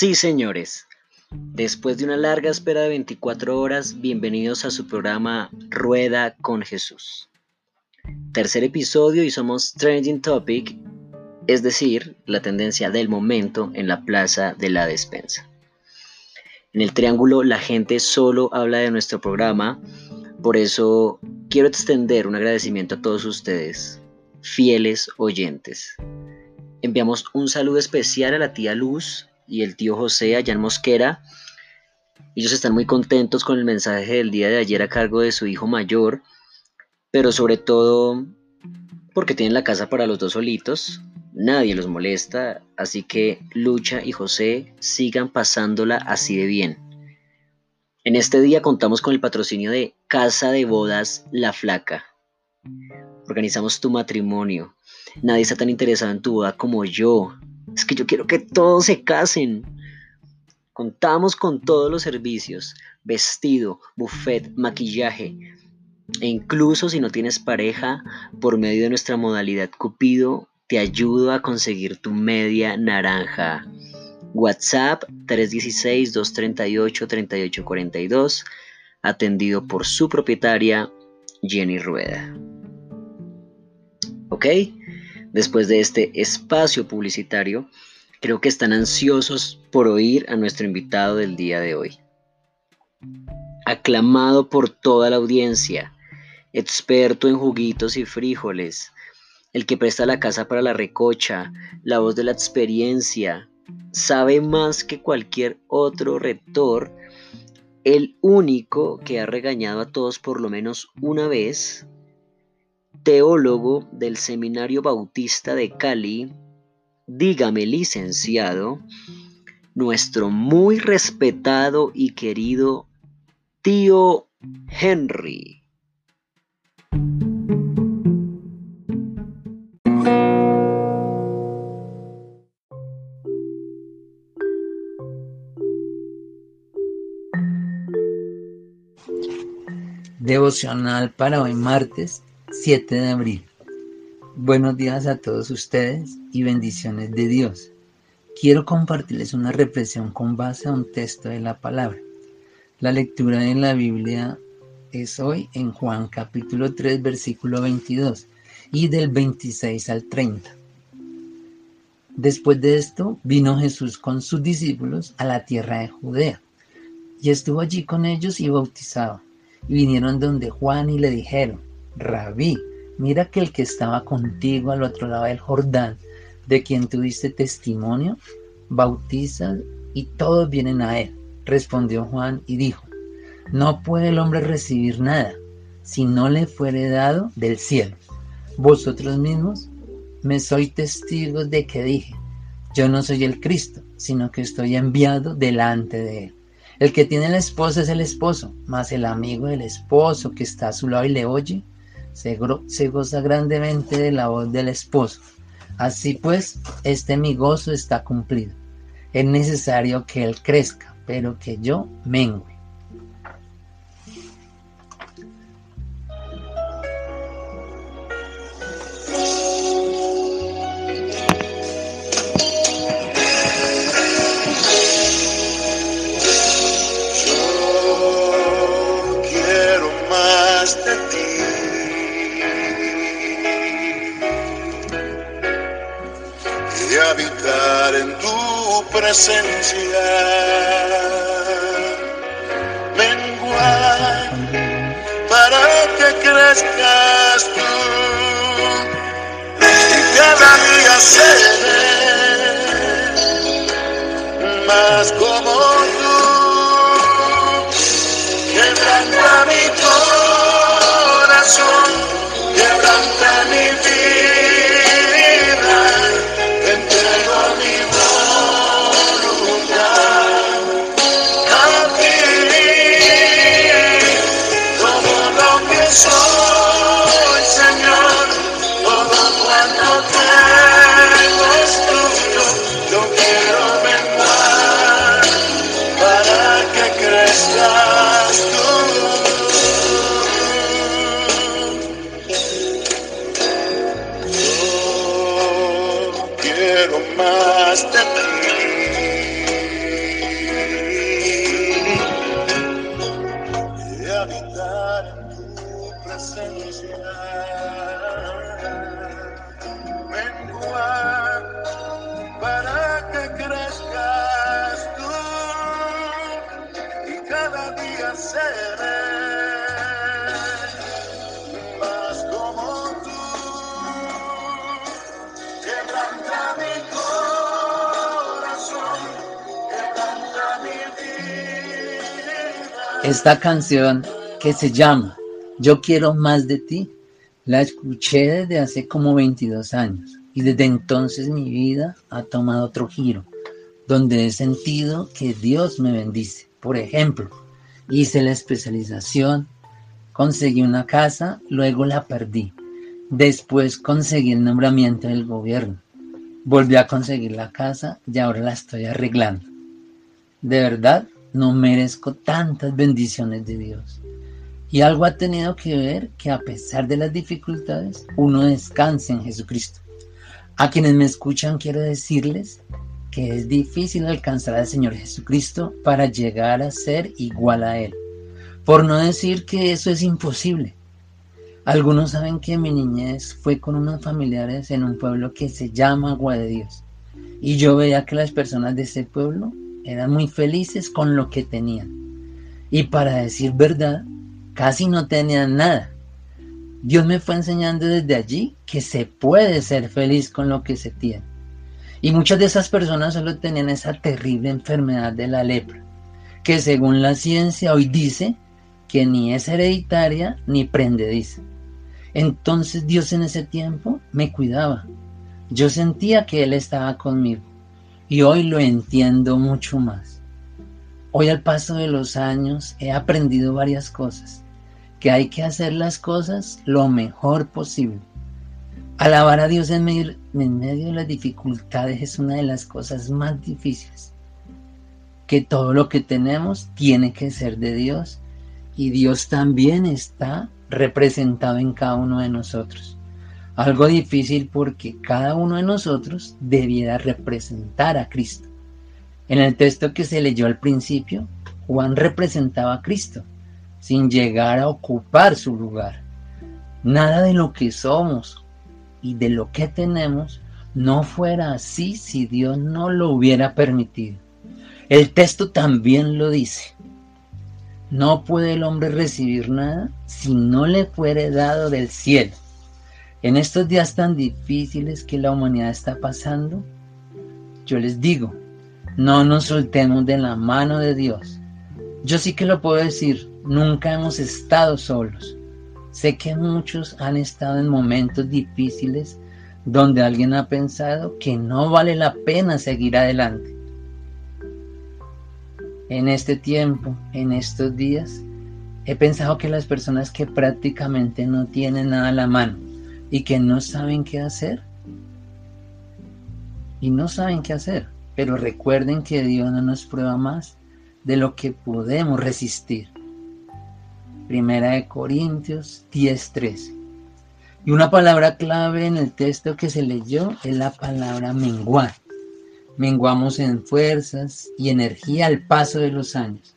Sí, señores. Después de una larga espera de 24 horas, bienvenidos a su programa Rueda con Jesús. Tercer episodio y somos Trending Topic, es decir, la tendencia del momento en la plaza de la despensa. En el triángulo la gente solo habla de nuestro programa, por eso quiero extender un agradecimiento a todos ustedes, fieles oyentes. Enviamos un saludo especial a la tía Luz y el tío José allá en Mosquera. Ellos están muy contentos con el mensaje del día de ayer a cargo de su hijo mayor, pero sobre todo porque tienen la casa para los dos solitos, nadie los molesta, así que Lucha y José sigan pasándola así de bien. En este día contamos con el patrocinio de Casa de Bodas La Flaca. Organizamos tu matrimonio. Nadie está tan interesado en tu boda como yo. Es que yo quiero que todos se casen. Contamos con todos los servicios, vestido, buffet, maquillaje. E incluso si no tienes pareja, por medio de nuestra modalidad Cupido, te ayudo a conseguir tu media naranja. WhatsApp 316-238-3842, atendido por su propietaria Jenny Rueda. ¿Ok? Después de este espacio publicitario, creo que están ansiosos por oír a nuestro invitado del día de hoy. Aclamado por toda la audiencia, experto en juguitos y frijoles, el que presta la casa para la recocha, la voz de la experiencia, sabe más que cualquier otro rector, el único que ha regañado a todos por lo menos una vez, teólogo del Seminario Bautista de Cali, dígame licenciado, nuestro muy respetado y querido tío Henry. Devocional para hoy martes 7 de abril. Buenos días a todos ustedes y bendiciones de Dios. Quiero compartirles una reflexión con base a un texto de la palabra. La lectura de la Biblia es hoy en Juan capítulo 3 versículo 22 y del 26 al 30. Después de esto vino Jesús con sus discípulos a la tierra de Judea y estuvo allí con ellos y bautizaba. Y vinieron donde Juan y le dijeron, Rabí, mira que el que estaba contigo al otro lado del Jordán, de quien tuviste testimonio, bautiza y todos vienen a él. Respondió Juan y dijo, no puede el hombre recibir nada si no le fuere dado del cielo. Vosotros mismos me sois testigos de que dije, yo no soy el Cristo, sino que estoy enviado delante de él. El que tiene la esposa es el esposo, mas el amigo del esposo que está a su lado y le oye, se, goza grandemente de la voz del esposo. Así pues, este mi gozo está cumplido. Es necesario que él crezca, pero que yo mengue. Presencia. Menguar para que crezcas tú. Y cada día seré más como tú. Quebranta mi corazón, quebranta Esta canción que se llama Yo quiero más de ti, la escuché desde hace como 22 años y desde entonces mi vida ha tomado otro giro, donde he sentido que Dios me bendice. Por ejemplo, hice la especialización, conseguí una casa, luego la perdí. Después conseguí el nombramiento del gobierno. Volví a conseguir la casa y ahora la estoy arreglando. De verdad, no merezco tantas bendiciones de Dios. Y algo ha tenido que ver que a pesar de las dificultades, uno descanse en Jesucristo. A quienes me escuchan quiero decirles que es difícil alcanzar al Señor Jesucristo para llegar a ser igual a Él. Por no decir que eso es imposible. Algunos saben que mi niñez fue con unos familiares en un pueblo que se llama Agua de Dios. Y yo veía que las personas de ese pueblo eran muy felices con lo que tenían. Y para decir verdad, casi no tenían nada. Dios me fue enseñando desde allí que se puede ser feliz con lo que se tiene. Y muchas de esas personas solo tenían esa terrible enfermedad de la lepra, que según la ciencia hoy dice que ni es hereditaria ni prendediza. Entonces Dios en ese tiempo me cuidaba. Yo sentía que Él estaba conmigo y hoy lo entiendo mucho más. Hoy al paso de los años he aprendido varias cosas, que hay que hacer las cosas lo mejor posible. Alabar a Dios en medio, de las dificultades es una de las cosas más difíciles. Que todo lo que tenemos tiene que ser de Dios y Dios también está representado en cada uno de nosotros. Algo difícil porque cada uno de nosotros debiera representar a Cristo. En el texto que se leyó al principio, Juan representaba a Cristo, sin llegar a ocupar su lugar. Nada de lo que somos y de lo que tenemos no fuera así si Dios no lo hubiera permitido. El texto también lo dice. No puede el hombre recibir nada si no le fuere dado del cielo. En estos días tan difíciles que la humanidad está pasando, yo les digo, no nos soltemos de la mano de Dios. Yo sí que lo puedo decir, nunca hemos estado solos. Sé que muchos han estado en momentos difíciles donde alguien ha pensado que no vale la pena seguir adelante. En este tiempo, en estos días, he pensado que las personas que prácticamente no tienen nada a la mano y que no saben qué hacer, y no saben qué hacer, pero recuerden que Dios no nos prueba más de lo que podemos resistir. Primera de Corintios 10:13. Y una palabra clave en el texto que se leyó es la palabra menguar. Menguamos en fuerzas y energía al paso de los años.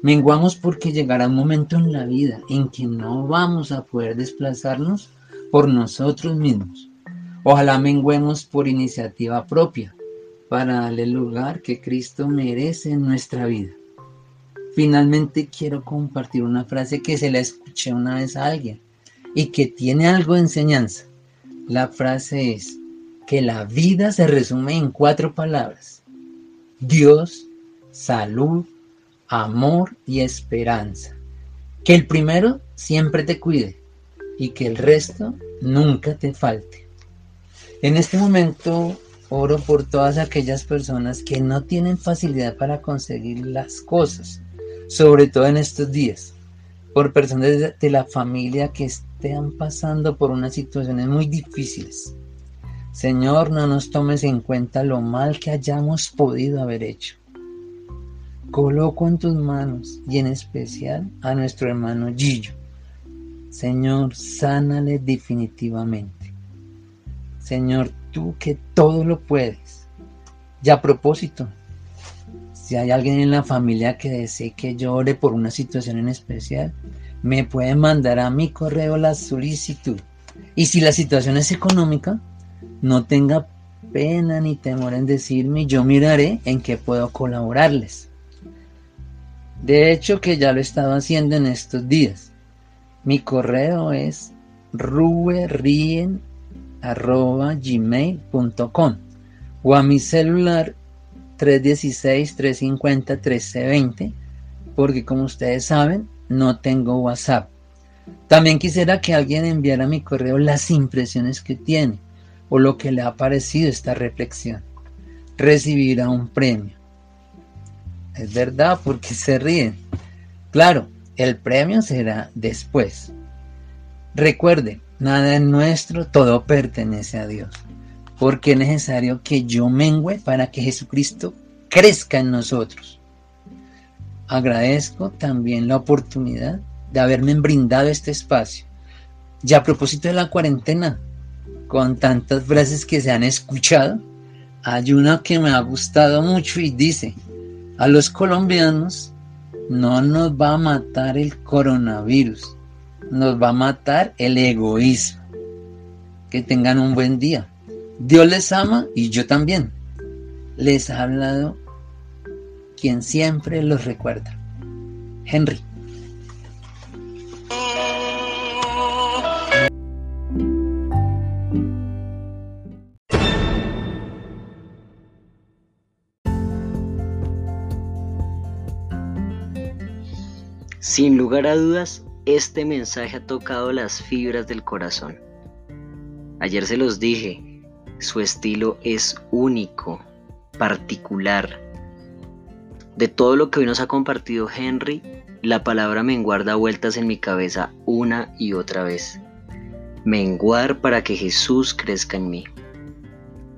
Menguamos porque llegará un momento en la vida en que no vamos a poder desplazarnos por nosotros mismos. Ojalá menguemos por iniciativa propia para darle el lugar que Cristo merece en nuestra vida. Finalmente quiero compartir una frase que se la escuché una vez a alguien y que tiene algo de enseñanza. La frase es que la vida se resume en cuatro palabras. Dios, salud, amor y esperanza. Que el primero siempre te cuide y que el resto nunca te falte. En este momento oro por todas aquellas personas que no tienen facilidad para conseguir las cosas, sobre todo en estos días, por personas de, la familia que estén pasando por unas situaciones muy difíciles. Señor, no nos tomes en cuenta lo mal que hayamos podido haber hecho. Coloco en tus manos y en especial a nuestro hermano Gillo. Señor, sánale definitivamente. Señor, tú que todo lo puedes. Y a propósito, si hay alguien en la familia que desee que llore por una situación en especial, me puede mandar a mi correo la solicitud. Y si la situación es económica, no tenga pena ni temor en decirme, yo miraré en qué puedo colaborarles. De hecho que ya lo he estado haciendo en estos días. Mi correo es ruberrien.gmail.com o a mi celular 316-350-1320 porque como ustedes saben no tengo WhatsApp. También quisiera que alguien enviara a mi correo las impresiones que tiene o lo que le ha parecido esta reflexión. Recibirá un premio. Es verdad, porque se ríen. Claro, el premio será después. Recuerde, nada es nuestro, todo pertenece a Dios. Porque es necesario que yo mengüe para que Jesucristo crezca en nosotros. Agradezco también la oportunidad de haberme brindado este espacio. Y a propósito de la cuarentena, con tantas frases que se han escuchado, hay una que me ha gustado mucho y dice, a los colombianos no nos va a matar el coronavirus, nos va a matar el egoísmo. Que tengan un buen día. Dios les ama y yo también. Les ha hablado quien siempre los recuerda. Henry. Sin lugar a dudas, este mensaje ha tocado las fibras del corazón. Ayer se los dije, su estilo es único, particular. De todo lo que hoy nos ha compartido Henry, la palabra menguar da vueltas en mi cabeza una y otra vez. Menguar para que Jesús crezca en mí.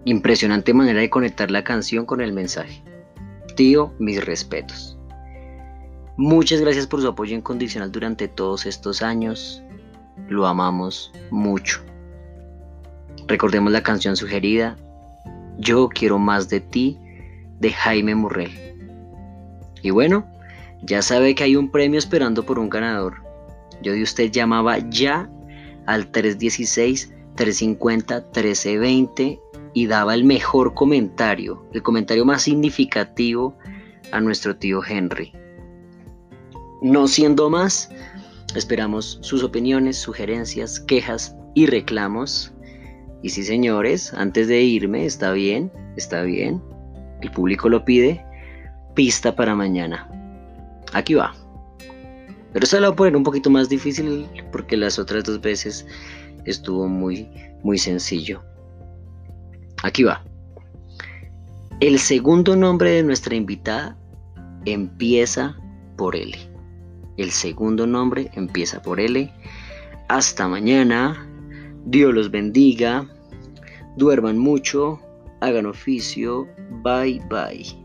Impresionante manera de conectar la canción con el mensaje. Tío, mis respetos. Muchas gracias por su apoyo incondicional durante todos estos años. Lo amamos mucho. Recordemos la canción sugerida, Yo quiero más de ti, de Jaime Murrell. Y bueno, ya sabe que hay un premio esperando por un ganador. Yo de usted llamaba ya al 316-350-1320 y daba el mejor comentario, el comentario más significativo a nuestro tío Henry. No siendo más, esperamos sus opiniones, sugerencias, quejas y reclamos. Y sí, señores, antes de irme, está bien, está bien. El público lo pide. Pista para mañana. Aquí va. Pero se lo voy a poner un poquito más difícil porque las otras dos veces estuvo muy, muy sencillo. Aquí va. El segundo nombre de nuestra invitada empieza por L. El segundo nombre empieza por L. Hasta mañana. Dios los bendiga. Duerman mucho. Hagan oficio. Bye bye.